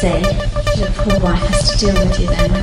say, your poor wife has to deal with you then.